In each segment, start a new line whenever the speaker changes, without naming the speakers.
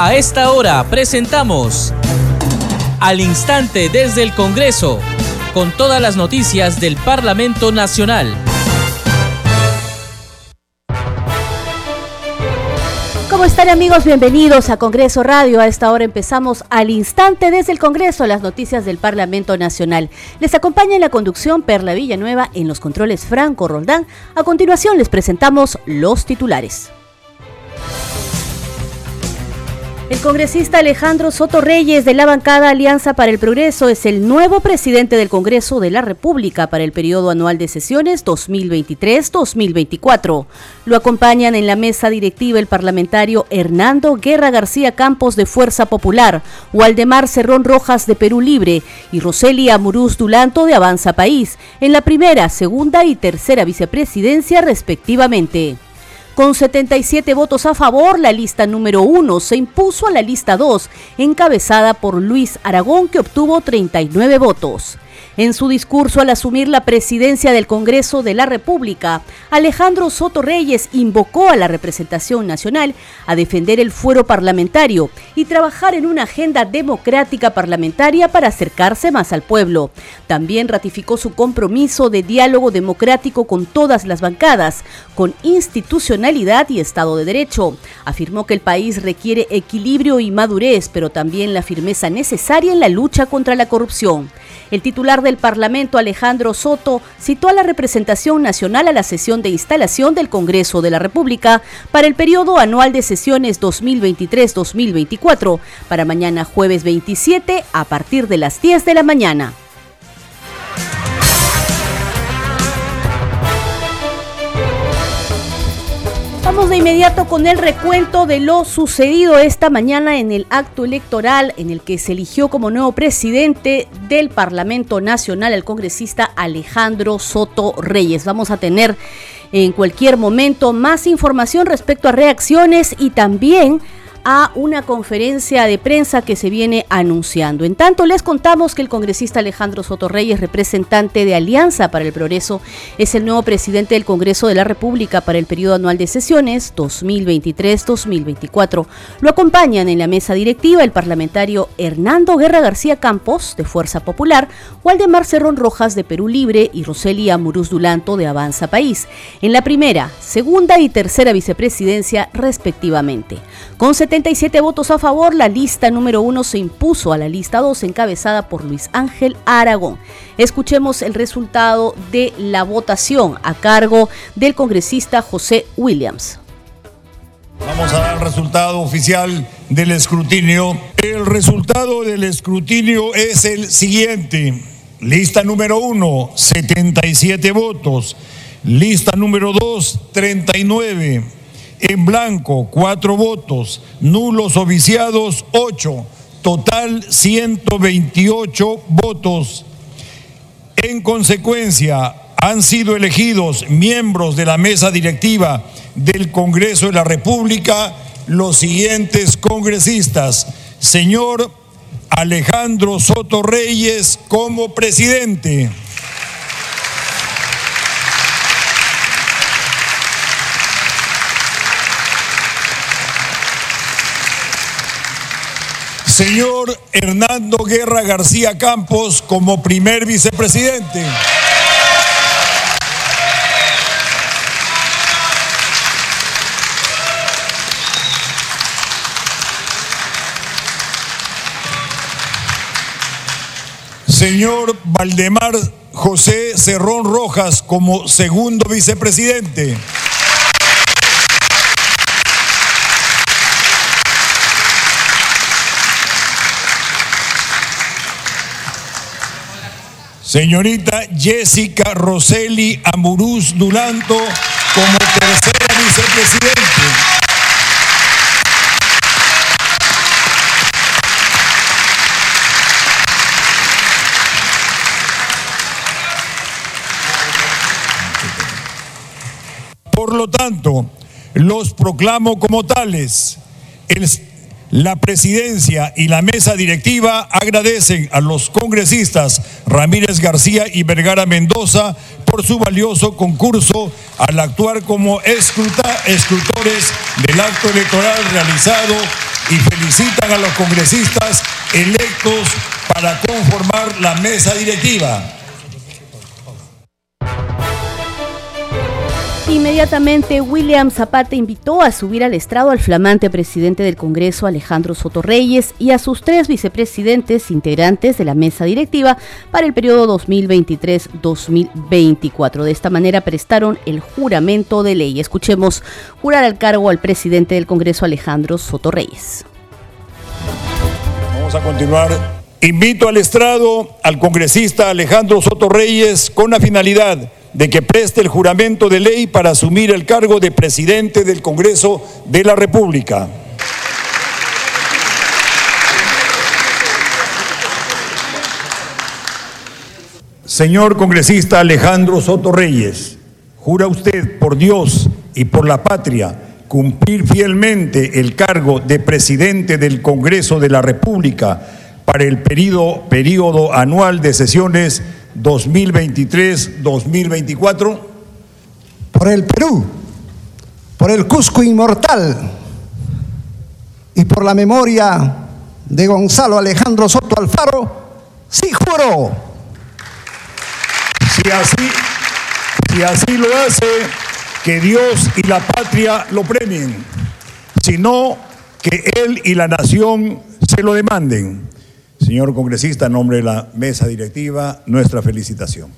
A esta hora presentamos Al Instante desde el Congreso, con todas las noticias del Parlamento Nacional.
¿Cómo están amigos? Bienvenidos a Congreso Radio. A esta hora empezamos al instante desde el Congreso las noticias del Parlamento Nacional. Les acompaña en la conducción Perla Villanueva en los controles Franco Roldán. A continuación les presentamos los titulares. El congresista Alejandro Soto Reyes de la bancada Alianza para el Progreso es el nuevo presidente del Congreso de la República para el periodo anual de sesiones 2023-2024. Lo acompañan en la mesa directiva el parlamentario Hernando Guerra García Campos de Fuerza Popular, Waldemar Cerrón Rojas de Perú Libre y Roselia Muruz Dulanto de Avanza País, en la primera, segunda y tercera vicepresidencia respectivamente. Con 77 votos a favor, la lista número 1 se impuso a la lista 2, encabezada por Luis Aragón, que obtuvo 39 votos. En su discurso al asumir la presidencia del Congreso de la República, Alejandro Soto Reyes invocó a la representación nacional a defender el fuero parlamentario y trabajar en una agenda democrática parlamentaria para acercarse más al pueblo. También ratificó su compromiso de diálogo democrático con todas las bancadas, con institucionalidad y Estado de Derecho. Afirmó que el país requiere equilibrio y madurez, pero también la firmeza necesaria en la lucha contra la corrupción. El titular del Parlamento, Alejandro Soto, citó a la representación nacional a la sesión de instalación del Congreso de la República para el periodo anual de sesiones 2023-2024 para mañana jueves 27 a partir de las 10 de la mañana. Vamos de inmediato con el recuento de lo sucedido esta mañana en el acto electoral en el que se eligió como nuevo presidente del Parlamento Nacional el congresista Alejandro Soto Reyes. Vamos a tener en cualquier momento más información respecto a reacciones y también a una conferencia de prensa que se viene anunciando. En tanto, les contamos que el congresista Alejandro Soto Reyes, representante de Alianza para el Progreso, es el nuevo presidente del Congreso de la República para el periodo anual de sesiones 2023-2024. Lo acompañan en la mesa directiva el parlamentario Hernando Guerra García Campos, de Fuerza Popular, Waldemar Cerrón Rojas, de Perú Libre, y Roselia Muruz Dulanto, de Avanza País, en la primera, segunda y tercera vicepresidencia, respectivamente. Con 77 votos a favor, la lista número uno se impuso a la lista 2 encabezada por Luis Ángel Aragón. Escuchemos el resultado de la votación a cargo del congresista José Williams.
Vamos a dar el resultado oficial del escrutinio. El resultado del escrutinio es el siguiente. Lista número uno, 77 votos. Lista número dos, 39 en blanco, cuatro votos, nulos o viciados, ocho, total 128 votos. En consecuencia, han sido elegidos miembros de la mesa directiva del Congreso de la República los siguientes congresistas. Señor Alejandro Soto Reyes como presidente. Señor Hernando Guerra García Campos como primer vicepresidente. Señor Valdemar José Cerrón Rojas como segundo vicepresidente. Señorita Jessica Roseli Amuruz Dulanto como tercera vicepresidente. Por lo tanto, los proclamo como tales. El la presidencia y la mesa directiva agradecen a los congresistas Ramírez García y Vergara Mendoza por su valioso concurso al actuar como escrutores del acto electoral realizado y felicitan a los congresistas electos para conformar la mesa directiva.
Inmediatamente, William Zapata invitó a subir al estrado al flamante presidente del Congreso, Alejandro Soto Reyes, y a sus tres vicepresidentes integrantes de la mesa directiva para el periodo 2023-2024. De esta manera prestaron el juramento de ley. Escuchemos jurar al cargo al presidente del Congreso, Alejandro Soto Reyes.
Vamos a continuar. Invito al estrado al congresista Alejandro Soto Reyes con la finalidad de que preste el juramento de ley para asumir el cargo de presidente del Congreso de la República. Señor congresista Alejandro Soto Reyes, ¿jura usted por Dios y por la patria cumplir fielmente el cargo de presidente del Congreso de la República para el periodo, anual de sesiones 2023-2024?
Por el Perú, por el Cusco inmortal y por la memoria de Gonzalo Alejandro Soto Alfaro, sí juro.
Si así, si así lo hace, que Dios y la patria lo premien, sino que él y la nación se lo demanden. Señor congresista, en nombre de la mesa directiva, nuestra felicitación.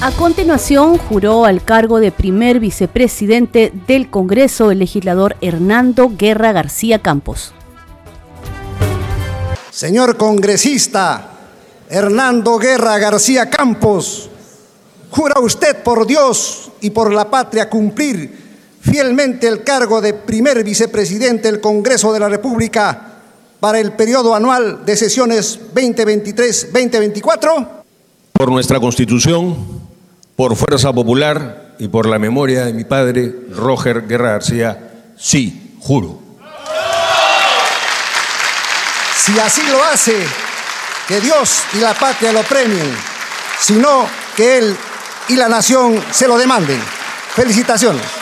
A continuación, juró al cargo de primer vicepresidente del Congreso el legislador Hernando Guerra García Campos.
Señor congresista Hernando Guerra García Campos, jura usted por Dios y por la patria cumplir fielmente el cargo de primer vicepresidente del Congreso de la República para el periodo anual de sesiones 2023-2024?
Por nuestra Constitución, por Fuerza Popular y por la memoria de mi padre, Roger Guerra García, sí, juro.
Si así lo hace, que Dios y la patria lo premien, sino que Él y la nación se lo demanden. Felicitaciones.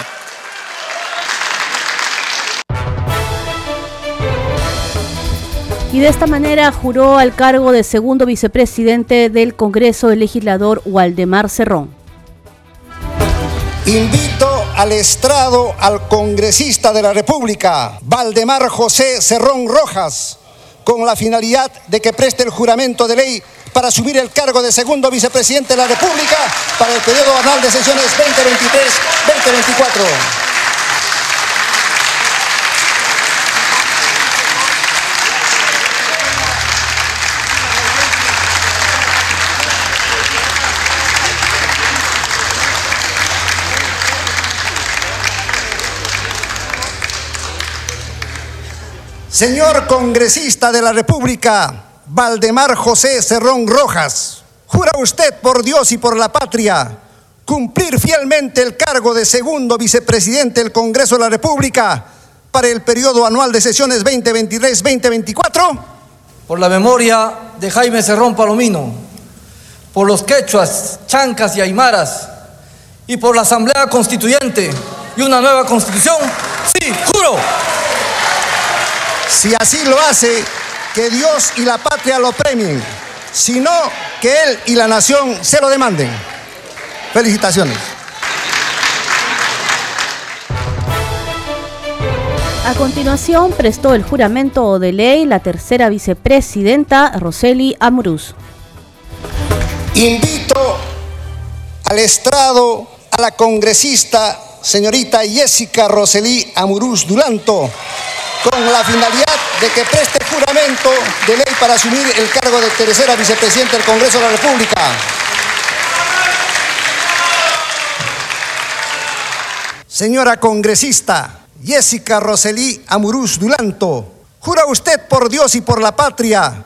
Y de esta manera juró al cargo de segundo vicepresidente del Congreso el legislador Waldemar Cerrón.
Invito al estrado al congresista de la República, Valdemar José Cerrón Rojas, con la finalidad de que preste el juramento de ley para asumir el cargo de segundo vicepresidente de la República para el periodo anual de sesiones 2023-2024. Señor congresista de la República, Valdemar José Cerrón Rojas, ¿jura usted por Dios y por la patria cumplir fielmente el cargo de segundo vicepresidente del Congreso de la República para el periodo anual de sesiones 2023-2024?
Por la memoria de Jaime Cerrón Palomino, por los quechuas, chancas y aymaras, y por la Asamblea Constituyente y una nueva constitución, sí, juro.
Si así lo hace, que Dios y la patria lo premien, sino que Él y la nación se lo demanden. Felicitaciones.
A continuación prestó el juramento de ley la tercera vicepresidenta Roseli Amuruz.
Invito al estrado a la congresista señorita Jessica Roseli Amuruz Dulanto con la finalidad de que preste juramento de ley para asumir el cargo de tercera vicepresidenta del Congreso de la República. Señora congresista Jessica Roselí Amuruz Dulanto, ¿jura usted por Dios y por la patria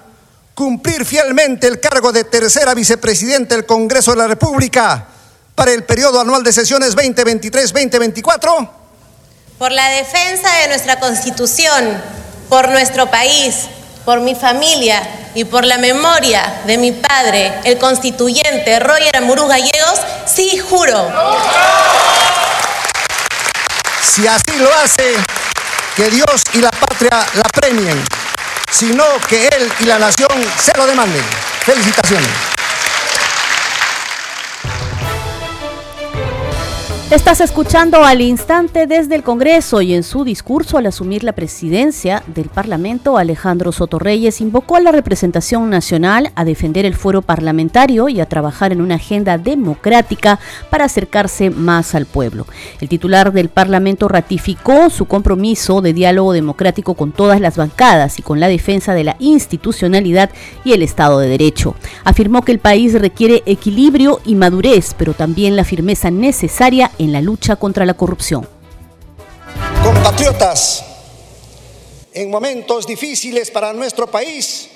cumplir fielmente el cargo de tercera vicepresidenta del Congreso de la República para el periodo anual de sesiones 2023-2024?
Por la defensa de nuestra Constitución, por nuestro país, por mi familia y por la memoria de mi padre, el constituyente Roger Amurú Gallegos, sí juro.
Si así lo hace, que Dios y la patria la premien, sino que Él y la nación se lo demanden. Felicitaciones.
Estás escuchando al instante desde el Congreso y en su discurso al asumir la presidencia del Parlamento, Alejandro Sotorreyes invocó a la representación nacional a defender el fuero parlamentario y a trabajar en una agenda democrática para acercarse más al pueblo. El titular del Parlamento ratificó su compromiso de diálogo democrático con todas las bancadas y con la defensa de la institucionalidad y el Estado de Derecho. Afirmó que el país requiere equilibrio y madurez, pero también la firmeza necesaria en la lucha contra la corrupción.
Compatriotas, en momentos difíciles para nuestro país,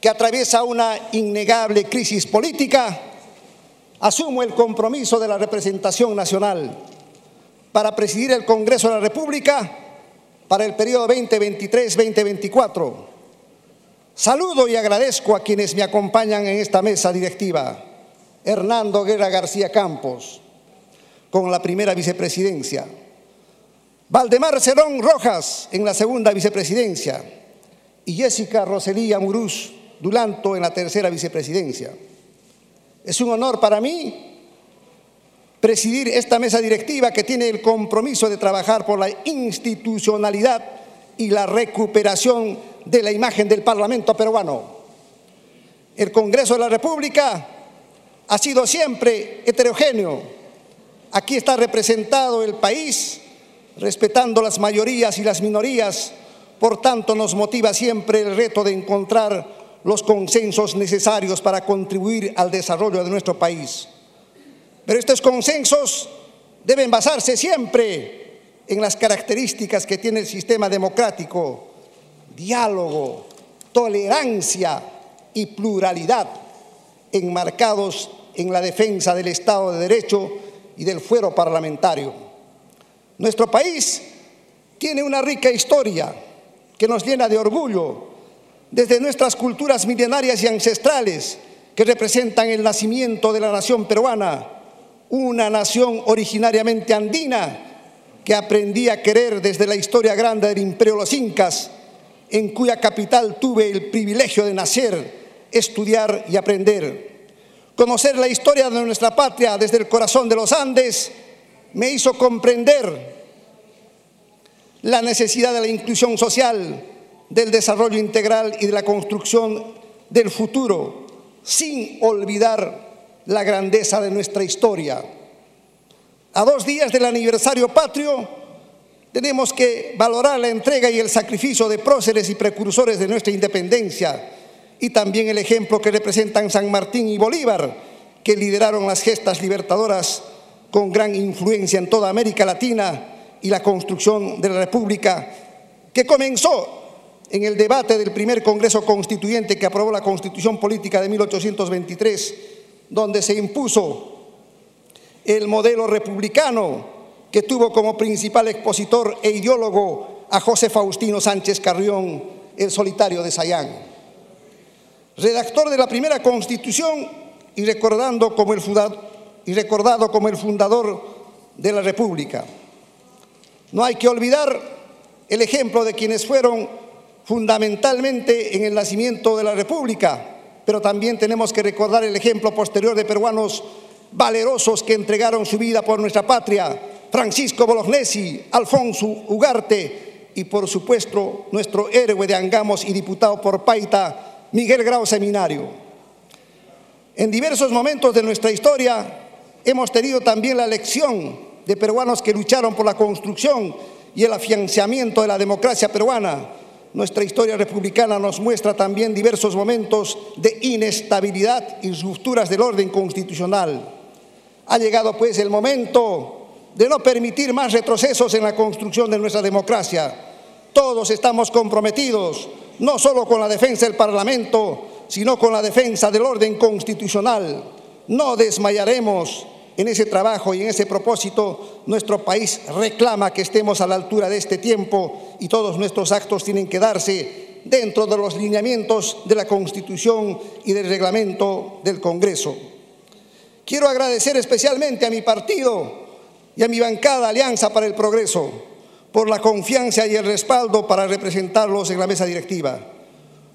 que atraviesa una innegable crisis política, asumo el compromiso de la representación nacional para presidir el Congreso de la República para el periodo 2023-2024. Saludo y agradezco a quienes me acompañan en esta mesa directiva. Hernando Guerra García Campos, con la primera vicepresidencia. Valdemar Cerón Rojas en la segunda vicepresidencia y Jessica Roselía Murús Dulanto en la tercera vicepresidencia. Es un honor para mí presidir esta mesa directiva que tiene el compromiso de trabajar por la institucionalidad y la recuperación de la imagen del Parlamento peruano. El Congreso de la República ha sido siempre heterogéneo, Aquí está representado el país, respetando las mayorías y las minorías. Por tanto, nos motiva siempre el reto de encontrar los consensos necesarios para contribuir al desarrollo de nuestro país. Pero estos consensos deben basarse siempre en las características que tiene el sistema democrático, diálogo, tolerancia y pluralidad, enmarcados en la defensa del Estado de Derecho y del fuero parlamentario. Nuestro país tiene una rica historia que nos llena de orgullo, desde nuestras culturas milenarias y ancestrales que representan el nacimiento de la nación peruana, una nación originariamente andina que aprendí a querer desde la historia grande del imperio de los incas, en cuya capital tuve el privilegio de nacer, estudiar y aprender. Conocer la historia de nuestra patria desde el corazón de los Andes me hizo comprender la necesidad de la inclusión social, del desarrollo integral y de la construcción del futuro, sin olvidar la grandeza de nuestra historia. A dos días del aniversario patrio, tenemos que valorar la entrega y el sacrificio de próceres y precursores de nuestra independencia y también el ejemplo que representan San Martín y Bolívar, que lideraron las gestas libertadoras con gran influencia en toda América Latina y la construcción de la República, que comenzó en el debate del primer Congreso Constituyente que aprobó la Constitución Política de 1823, donde se impuso el modelo republicano que tuvo como principal expositor e ideólogo a José Faustino Sánchez Carrión, el solitario de Sayán redactor de la primera constitución y, recordando como el y recordado como el fundador de la República. No hay que olvidar el ejemplo de quienes fueron fundamentalmente en el nacimiento de la República, pero también tenemos que recordar el ejemplo posterior de peruanos valerosos que entregaron su vida por nuestra patria, Francisco Bolognesi, Alfonso Ugarte y por supuesto nuestro héroe de Angamos y diputado por Paita, Miguel Grau Seminario. En diversos momentos de nuestra historia hemos tenido también la lección de peruanos que lucharon por la construcción y el afianzamiento de la democracia peruana. Nuestra historia republicana nos muestra también diversos momentos de inestabilidad y rupturas del orden constitucional. Ha llegado pues el momento de no permitir más retrocesos en la construcción de nuestra democracia. Todos estamos comprometidos no solo con la defensa del Parlamento, sino con la defensa del orden constitucional. No desmayaremos en ese trabajo y en ese propósito. Nuestro país reclama que estemos a la altura de este tiempo y todos nuestros actos tienen que darse dentro de los lineamientos de la Constitución y del reglamento del Congreso. Quiero agradecer especialmente a mi partido y a mi bancada Alianza para el Progreso por la confianza y el respaldo para representarlos en la mesa directiva.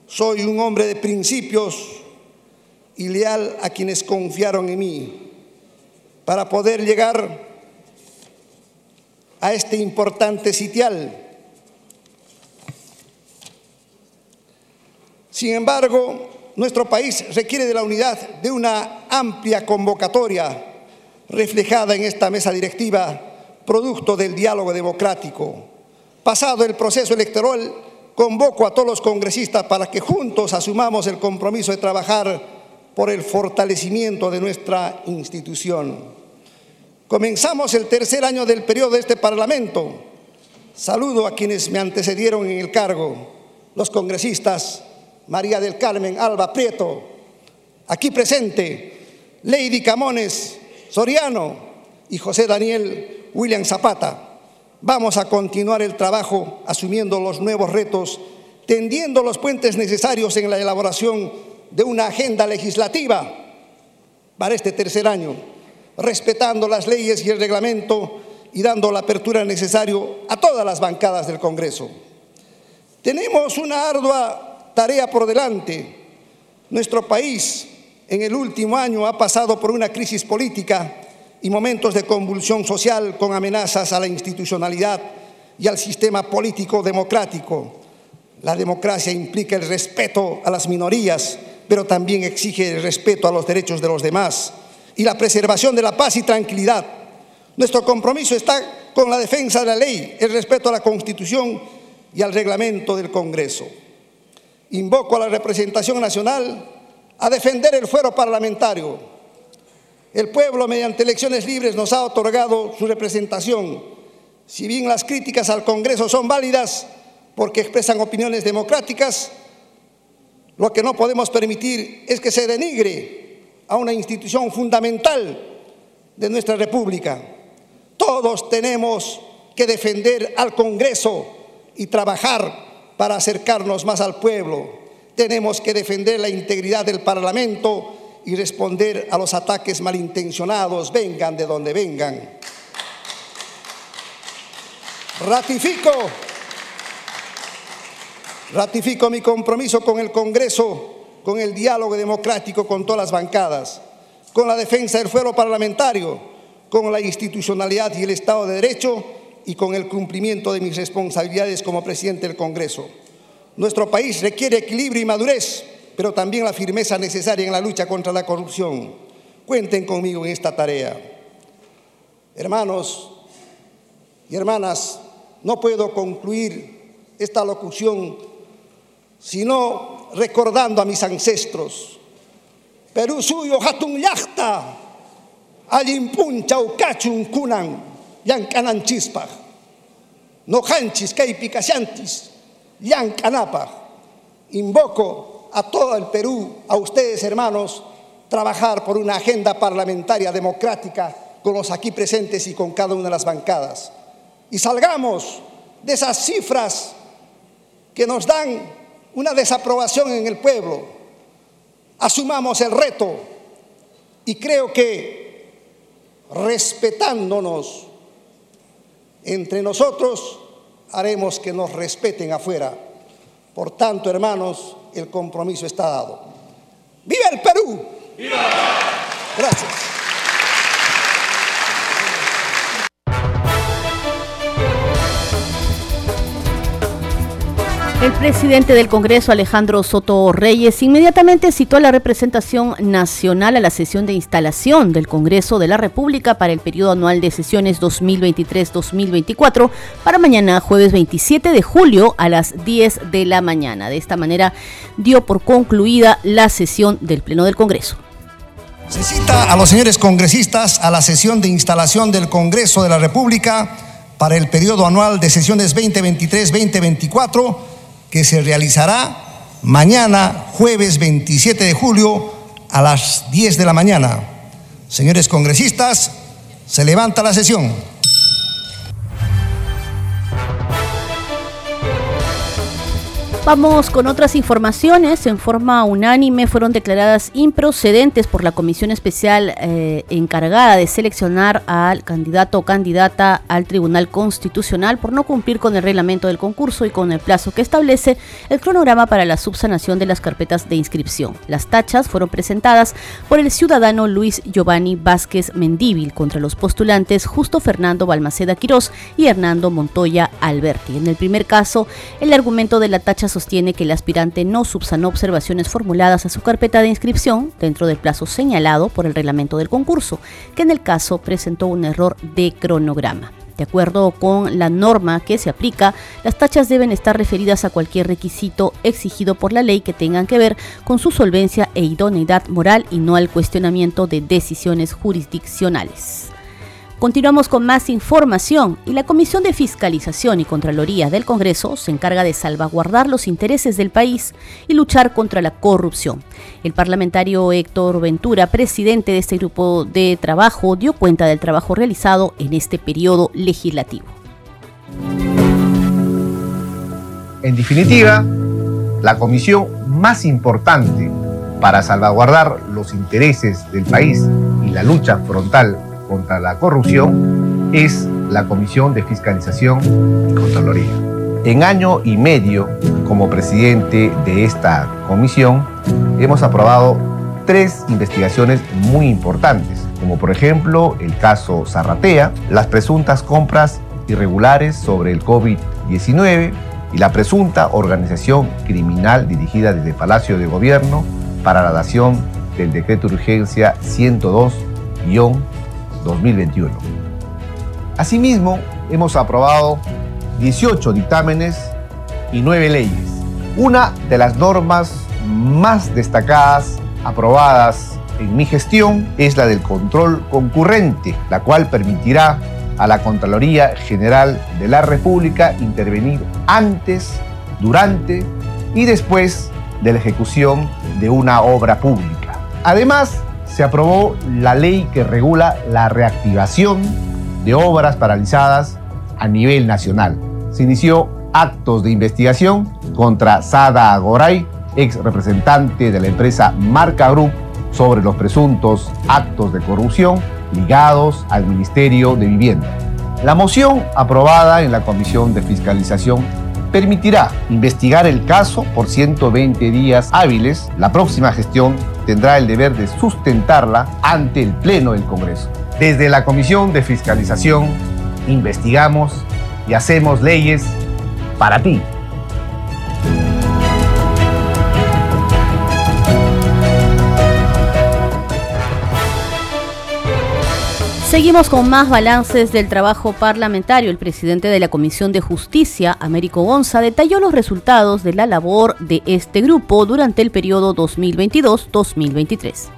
Soy un hombre de principios y leal a quienes confiaron en mí para poder llegar a este importante sitial. Sin embargo, nuestro país requiere de la unidad de una amplia convocatoria reflejada en esta mesa directiva, producto del diálogo democrático. Pasado el proceso electoral, convoco a todos los congresistas para que juntos asumamos el compromiso de trabajar por el fortalecimiento de nuestra institución. Comenzamos el tercer año del periodo de este Parlamento. Saludo a quienes me antecedieron en el cargo, los congresistas María del Carmen Alba Prieto, aquí presente, Lady Camones Soriano y José Daniel William Zapata. Vamos a continuar el trabajo asumiendo los nuevos retos, tendiendo los puentes necesarios en la elaboración de una agenda legislativa para este tercer año, respetando las leyes y el reglamento y dando la apertura necesaria a todas las bancadas del Congreso. Tenemos una ardua tarea por delante. Nuestro país en el último año ha pasado por una crisis política y momentos de convulsión social con amenazas a la institucionalidad y al sistema político democrático. La democracia implica el respeto a las minorías, pero también exige el respeto a los derechos de los demás y la preservación de la paz y tranquilidad. Nuestro compromiso está con la defensa de la ley, el respeto a la Constitución y al reglamento del Congreso. Invoco a la representación nacional a defender el fuero parlamentario. El pueblo, mediante elecciones libres, nos ha otorgado su representación. Si bien las críticas al Congreso son válidas porque expresan opiniones democráticas, lo que no podemos permitir es que se denigre a una institución fundamental de nuestra República. Todos tenemos que defender al Congreso y trabajar para acercarnos más al pueblo tenemos que defender la integridad del Parlamento y responder a los ataques malintencionados, vengan de donde vengan. Ratifico, ratifico mi compromiso con el Congreso, con el diálogo democrático con todas las bancadas, con la defensa del fuero parlamentario, con la institucionalidad y el Estado de Derecho y con el cumplimiento de mis responsabilidades como presidente del Congreso. Nuestro país requiere equilibrio y madurez, pero también la firmeza necesaria en la lucha contra la corrupción. Cuenten conmigo en esta tarea. Hermanos y hermanas, no puedo concluir esta locución sino recordando a mis ancestros. Perú suyo hatun yachta, alimpun chaucachun kunan, yankanan chispa, no hanchis kaipikasyantis, Yancanapa. Invoco a todo el Perú, a ustedes hermanos, trabajar por una agenda parlamentaria democrática con los aquí presentes y con cada una de las bancadas. Y salgamos de esas cifras que nos dan una desaprobación en el pueblo. Asumamos el reto y creo que respetándonos entre nosotros haremos que nos respeten afuera. Por tanto, hermanos, el compromiso está dado. ¡Viva el Perú! ¡Viva! Gracias.
El presidente del Congreso, Alejandro Soto Reyes, inmediatamente citó a la representación nacional a la sesión de instalación del Congreso de la República para el periodo anual de sesiones 2023-2024 para mañana, jueves 27 de julio a las 10 de la mañana. De esta manera dio por concluida la sesión del Pleno del Congreso.
Se cita a los señores congresistas a la sesión de instalación del Congreso de la República para el periodo anual de sesiones 2023-2024 que se realizará mañana, jueves 27 de julio, a las 10 de la mañana. Señores congresistas, se levanta la sesión.
Vamos con otras informaciones. En forma unánime fueron declaradas improcedentes por la Comisión Especial eh, encargada de seleccionar al candidato o candidata al Tribunal Constitucional por no cumplir con el reglamento del concurso y con el plazo que establece el cronograma para la subsanación de las carpetas de inscripción. Las tachas fueron presentadas por el ciudadano Luis Giovanni Vázquez Mendíbil contra los postulantes Justo Fernando Balmaceda Quirós y Hernando Montoya Alberti. En el primer caso, el argumento de la tacha sostiene que el aspirante no subsanó observaciones formuladas a su carpeta de inscripción dentro del plazo señalado por el reglamento del concurso, que en el caso presentó un error de cronograma. De acuerdo con la norma que se aplica, las tachas deben estar referidas a cualquier requisito exigido por la ley que tengan que ver con su solvencia e idoneidad moral y no al cuestionamiento de decisiones jurisdiccionales. Continuamos con más información y la Comisión de Fiscalización y Contraloría del Congreso se encarga de salvaguardar los intereses del país y luchar contra la corrupción. El parlamentario Héctor Ventura, presidente de este grupo de trabajo, dio cuenta del trabajo realizado en este periodo legislativo.
En definitiva, la comisión más importante para salvaguardar los intereses del país y la lucha frontal contra la corrupción es la Comisión de Fiscalización y Contraloría. En año y medio, como presidente de esta comisión, hemos aprobado tres investigaciones muy importantes, como por ejemplo el caso Zarratea, las presuntas compras irregulares sobre el COVID-19 y la presunta organización criminal dirigida desde Palacio de Gobierno para la dación del decreto de urgencia 102 2021. Asimismo, hemos aprobado 18 dictámenes y 9 leyes. Una de las normas más destacadas aprobadas en mi gestión es la del control concurrente, la cual permitirá a la Contraloría General de la República intervenir antes, durante y después de la ejecución de una obra pública. Además, se aprobó la ley que regula la reactivación de obras paralizadas a nivel nacional. Se inició actos de investigación contra Sada Agoray, ex representante de la empresa Marca Group, sobre los presuntos actos de corrupción ligados al Ministerio de Vivienda. La moción aprobada en la Comisión de Fiscalización permitirá investigar el caso por 120 días hábiles. La próxima gestión tendrá el deber de sustentarla ante el Pleno del Congreso. Desde la Comisión de Fiscalización investigamos y hacemos leyes para ti.
Seguimos con más balances del trabajo parlamentario. El presidente de la Comisión de Justicia, Américo Gonza, detalló los resultados de la labor de este grupo durante el periodo 2022-2023.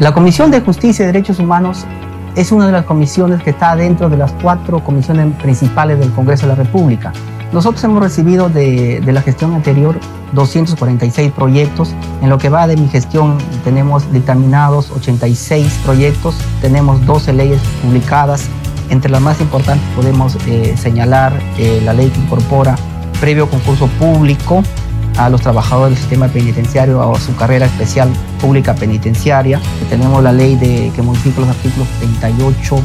La Comisión de Justicia y Derechos Humanos es una de las comisiones que está dentro de las cuatro comisiones principales del Congreso de la República. Nosotros hemos recibido de, la gestión anterior 246 proyectos. En lo que va de mi gestión tenemos dictaminados 86 proyectos, tenemos 12 leyes publicadas. Entre las más importantes podemos eh, señalar eh, la ley que incorpora previo concurso público a los trabajadores del sistema penitenciario a su carrera especial pública penitenciaria. Tenemos la ley de, que modifica los artículos 38,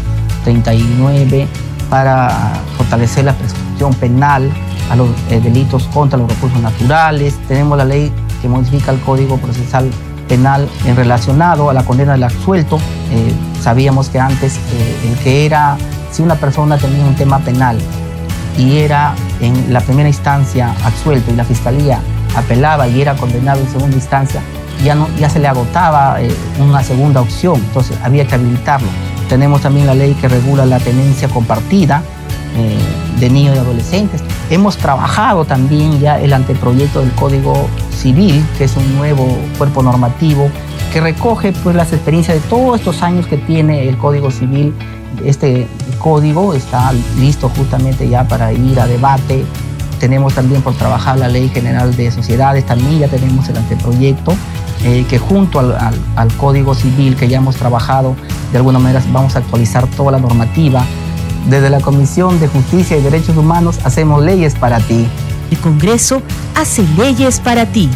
39 para fortalecer la prescripción penal a los eh, delitos contra los recursos naturales. Tenemos la ley que modifica el Código Procesal Penal en relacionado a la condena del absuelto. Eh, sabíamos que antes eh, que era, si una persona tenía un tema penal y era en la primera instancia absuelto y la fiscalía apelaba y era condenado en segunda instancia, ya, no, ya se le agotaba una segunda opción, entonces había que habilitarlo. Tenemos también la ley que regula la tenencia compartida eh, de niños y adolescentes. Hemos trabajado también ya el anteproyecto del Código Civil, que es un nuevo cuerpo normativo que recoge pues, las experiencias de todos estos años que tiene el Código Civil. Este código está listo justamente ya para ir a debate. Tenemos también por trabajar la Ley General de Sociedades, también ya tenemos el anteproyecto. Eh, que junto al, Código Civil que ya hemos trabajado, de alguna manera vamos a actualizar toda la normativa desde la Comisión de Justicia y Derechos Humanos hacemos leyes para ti.
El Congreso hace leyes para ti.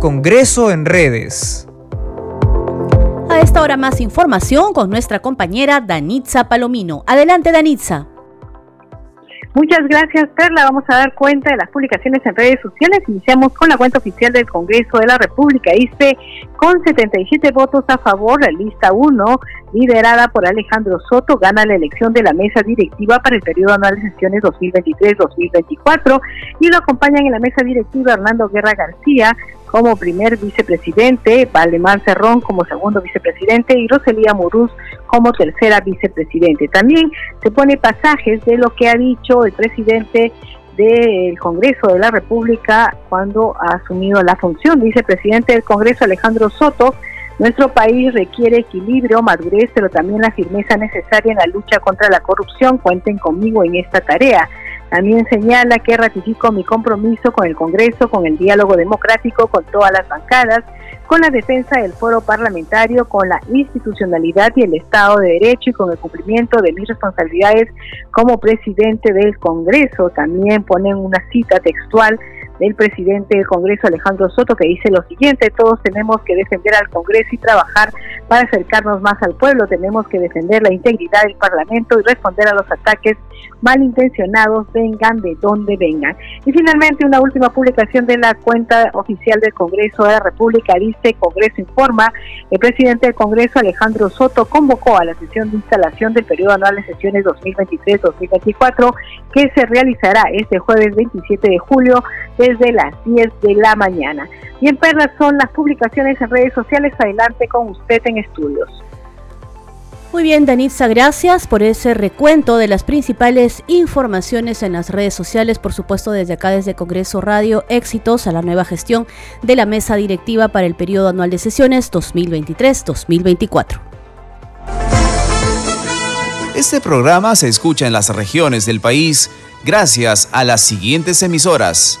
Congreso en redes.
A esta hora más información con nuestra compañera Danitza Palomino. Adelante Danitza.
Muchas gracias, Perla. Vamos a dar cuenta de las publicaciones en redes sociales. Iniciamos con la cuenta oficial del Congreso de la República. Dice, con 77 votos a favor, la lista 1, liderada por Alejandro Soto, gana la elección de la mesa directiva para el periodo anual de sesiones 2023-2024 y lo acompañan en la mesa directiva Hernando Guerra García, como primer vicepresidente, Valdemar Cerrón como segundo vicepresidente y Roselía Muruz como tercera vicepresidente. También se pone pasajes de lo que ha dicho el presidente del Congreso de la República cuando ha asumido la función. Vicepresidente del Congreso Alejandro Soto, nuestro país requiere equilibrio, madurez, pero también la firmeza necesaria en la lucha contra la corrupción. Cuenten conmigo en esta tarea. También señala que ratifico mi compromiso con el Congreso, con el diálogo democrático, con todas las bancadas, con la defensa del foro parlamentario, con la institucionalidad y el Estado de Derecho y con el cumplimiento de mis responsabilidades como presidente del Congreso. También ponen una cita textual del presidente del Congreso, Alejandro Soto, que dice lo siguiente, todos tenemos que defender al Congreso y trabajar para acercarnos más al pueblo, tenemos que defender la integridad del Parlamento y responder a los ataques malintencionados, vengan de donde vengan. Y finalmente, una última publicación de la cuenta oficial del Congreso de la República dice, Congreso informa, el presidente del Congreso, Alejandro Soto, convocó a la sesión de instalación del periodo anual de sesiones 2023-2024 que se realizará este jueves 27 de julio desde las 10 de la mañana. Y en Perlas son las publicaciones en redes sociales. Adelante con usted en estudios.
Muy bien, Danitza, gracias por ese recuento de las principales informaciones en las redes sociales, por supuesto desde acá, desde Congreso Radio, éxitos a la nueva gestión de la mesa directiva para el periodo anual de sesiones 2023-2024.
Este programa se escucha en las regiones del país gracias a las siguientes emisoras.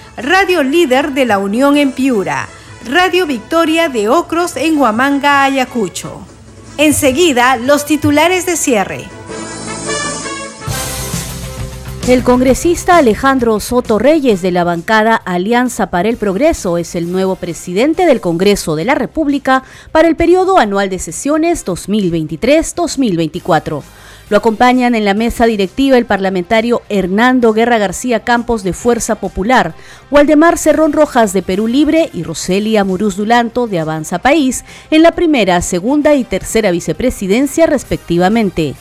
Radio Líder de la Unión en Piura, Radio Victoria de Ocros en Huamanga, Ayacucho. Enseguida, los titulares de cierre.
El congresista Alejandro Soto Reyes de la bancada Alianza para el Progreso es el nuevo presidente del Congreso de la República para el periodo anual de sesiones 2023-2024. Lo acompañan en la mesa directiva el parlamentario Hernando Guerra García Campos de Fuerza Popular, Waldemar Cerrón Rojas de Perú Libre y Roselia Muruz Dulanto de Avanza País en la primera, segunda y tercera vicepresidencia respectivamente.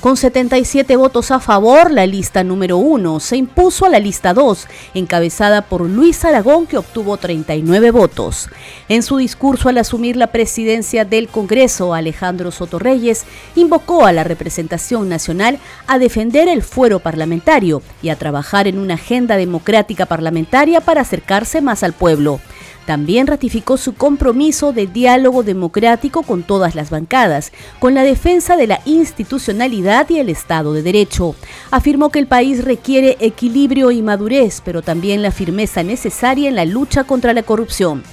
Con 77 votos a favor, la lista número 1 se impuso a la lista 2, encabezada por Luis Aragón, que obtuvo 39 votos. En su discurso al asumir la presidencia del Congreso, Alejandro Sotorreyes invocó a la representación nacional a defender el fuero parlamentario y a trabajar en una agenda democrática parlamentaria para acercarse más al pueblo. También ratificó su compromiso de diálogo democrático con todas las bancadas, con la defensa de la institucionalidad y el Estado de Derecho. Afirmó que el país requiere equilibrio y madurez, pero también la firmeza necesaria en la lucha contra la corrupción.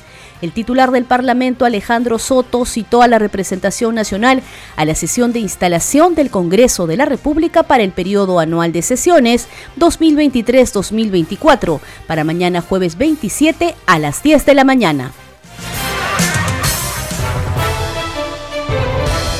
El titular del Parlamento, Alejandro Soto, citó a la representación nacional a la sesión de instalación del Congreso de la República para el periodo anual de sesiones 2023-2024, para mañana jueves 27 a las 10 de la mañana.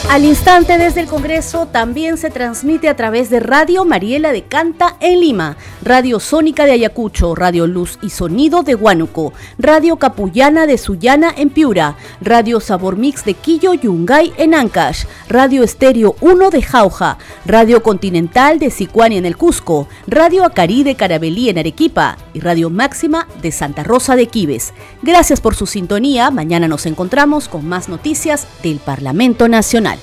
Al instante desde el Congreso también se transmite a través de Radio Mariela de Canta en Lima, Radio Sónica de Ayacucho, Radio Luz y Sonido de Huánuco, Radio Capullana de Sullana en Piura, Radio Sabor Mix de Quillo Yungay en Ancash, Radio Estéreo 1 de Jauja, Radio Continental de Sicuani en el Cusco, Radio Acarí de Carabelí en Arequipa y Radio Máxima de Santa Rosa de Quibes. Gracias por su sintonía. Mañana nos encontramos con más noticias del Parlamento Nacional.